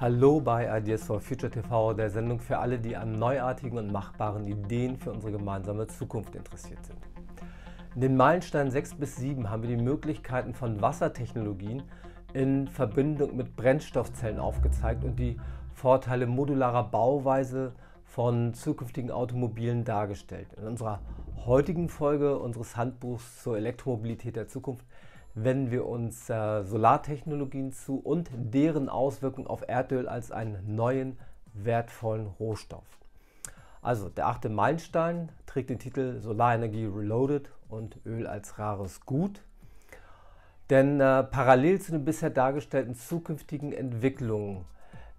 Hallo bei Ideas for Future TV, der Sendung für alle, die an neuartigen und machbaren Ideen für unsere gemeinsame Zukunft interessiert sind. In den Meilensteinen 6 bis 7 haben wir die Möglichkeiten von Wassertechnologien in Verbindung mit Brennstoffzellen aufgezeigt und die Vorteile modularer Bauweise von zukünftigen Automobilen dargestellt. In unserer heutigen Folge unseres Handbuchs zur Elektromobilität der Zukunft wenden wir uns äh, Solartechnologien zu und deren Auswirkungen auf Erdöl als einen neuen wertvollen Rohstoff. Also der achte Meilenstein trägt den Titel Solarenergie Reloaded und Öl als rares Gut. Denn äh, parallel zu den bisher dargestellten zukünftigen Entwicklungen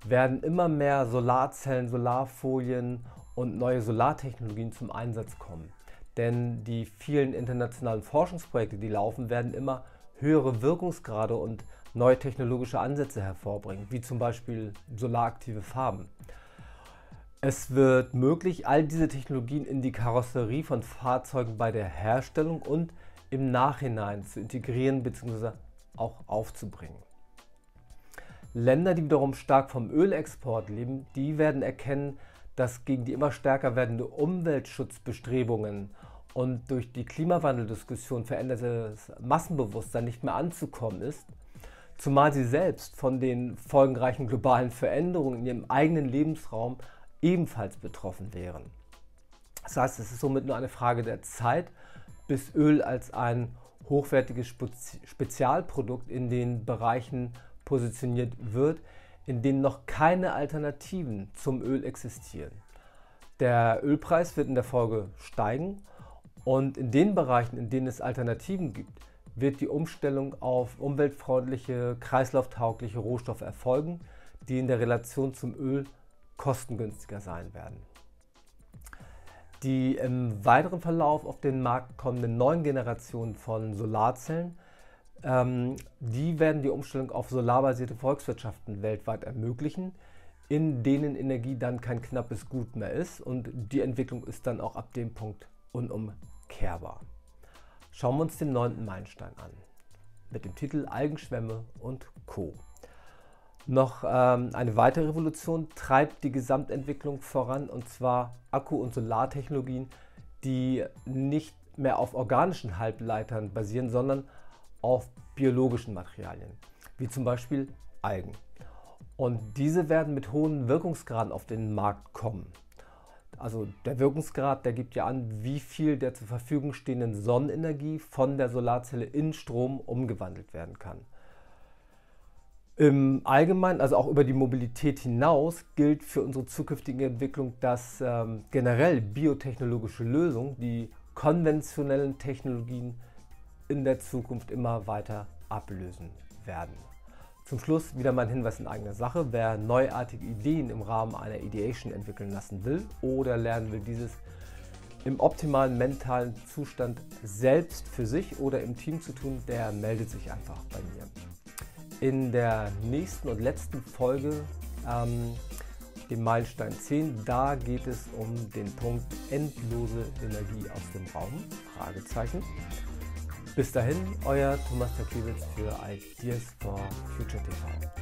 werden immer mehr Solarzellen, Solarfolien und neue Solartechnologien zum Einsatz kommen. Denn die vielen internationalen Forschungsprojekte, die laufen, werden immer höhere Wirkungsgrade und neue technologische Ansätze hervorbringen, wie zum Beispiel solaraktive Farben. Es wird möglich, all diese Technologien in die Karosserie von Fahrzeugen bei der Herstellung und im Nachhinein zu integrieren bzw. auch aufzubringen. Länder, die wiederum stark vom Ölexport leben, die werden erkennen, dass gegen die immer stärker werdende Umweltschutzbestrebungen und durch die Klimawandeldiskussion verändertes Massenbewusstsein nicht mehr anzukommen ist, zumal sie selbst von den folgenreichen globalen Veränderungen in ihrem eigenen Lebensraum ebenfalls betroffen wären. Das heißt, es ist somit nur eine Frage der Zeit, bis Öl als ein hochwertiges Spezialprodukt in den Bereichen positioniert wird, in denen noch keine Alternativen zum Öl existieren. Der Ölpreis wird in der Folge steigen und in den Bereichen, in denen es Alternativen gibt, wird die Umstellung auf umweltfreundliche, kreislauftaugliche Rohstoffe erfolgen, die in der Relation zum Öl kostengünstiger sein werden. Die im weiteren Verlauf auf den Markt kommenden neuen Generationen von Solarzellen, ähm, die werden die Umstellung auf solarbasierte Volkswirtschaften weltweit ermöglichen, in denen Energie dann kein knappes Gut mehr ist und die Entwicklung ist dann auch ab dem Punkt unumkehrbar. Schauen wir uns den neunten Meilenstein an mit dem Titel Algenschwämme und Co. Noch ähm, eine weitere Revolution treibt die Gesamtentwicklung voran und zwar Akku- und Solartechnologien, die nicht mehr auf organischen Halbleitern basieren, sondern auf biologischen Materialien, wie zum Beispiel Algen. Und diese werden mit hohen Wirkungsgraden auf den Markt kommen. Also der Wirkungsgrad, der gibt ja an, wie viel der zur Verfügung stehenden Sonnenenergie von der Solarzelle in Strom umgewandelt werden kann. Im Allgemeinen, also auch über die Mobilität hinaus, gilt für unsere zukünftige Entwicklung, dass ähm, generell biotechnologische Lösungen die konventionellen Technologien in der Zukunft immer weiter ablösen werden. Zum Schluss wieder mein Hinweis in eigener Sache. Wer neuartige Ideen im Rahmen einer Ideation entwickeln lassen will oder lernen will, dieses im optimalen mentalen Zustand selbst für sich oder im Team zu tun, der meldet sich einfach bei mir. In der nächsten und letzten Folge, ähm, dem Meilenstein 10, da geht es um den Punkt endlose Energie aus dem Raum? Fragezeichen. Bis dahin, euer Thomas Takiewicz für Ideas for Future TV.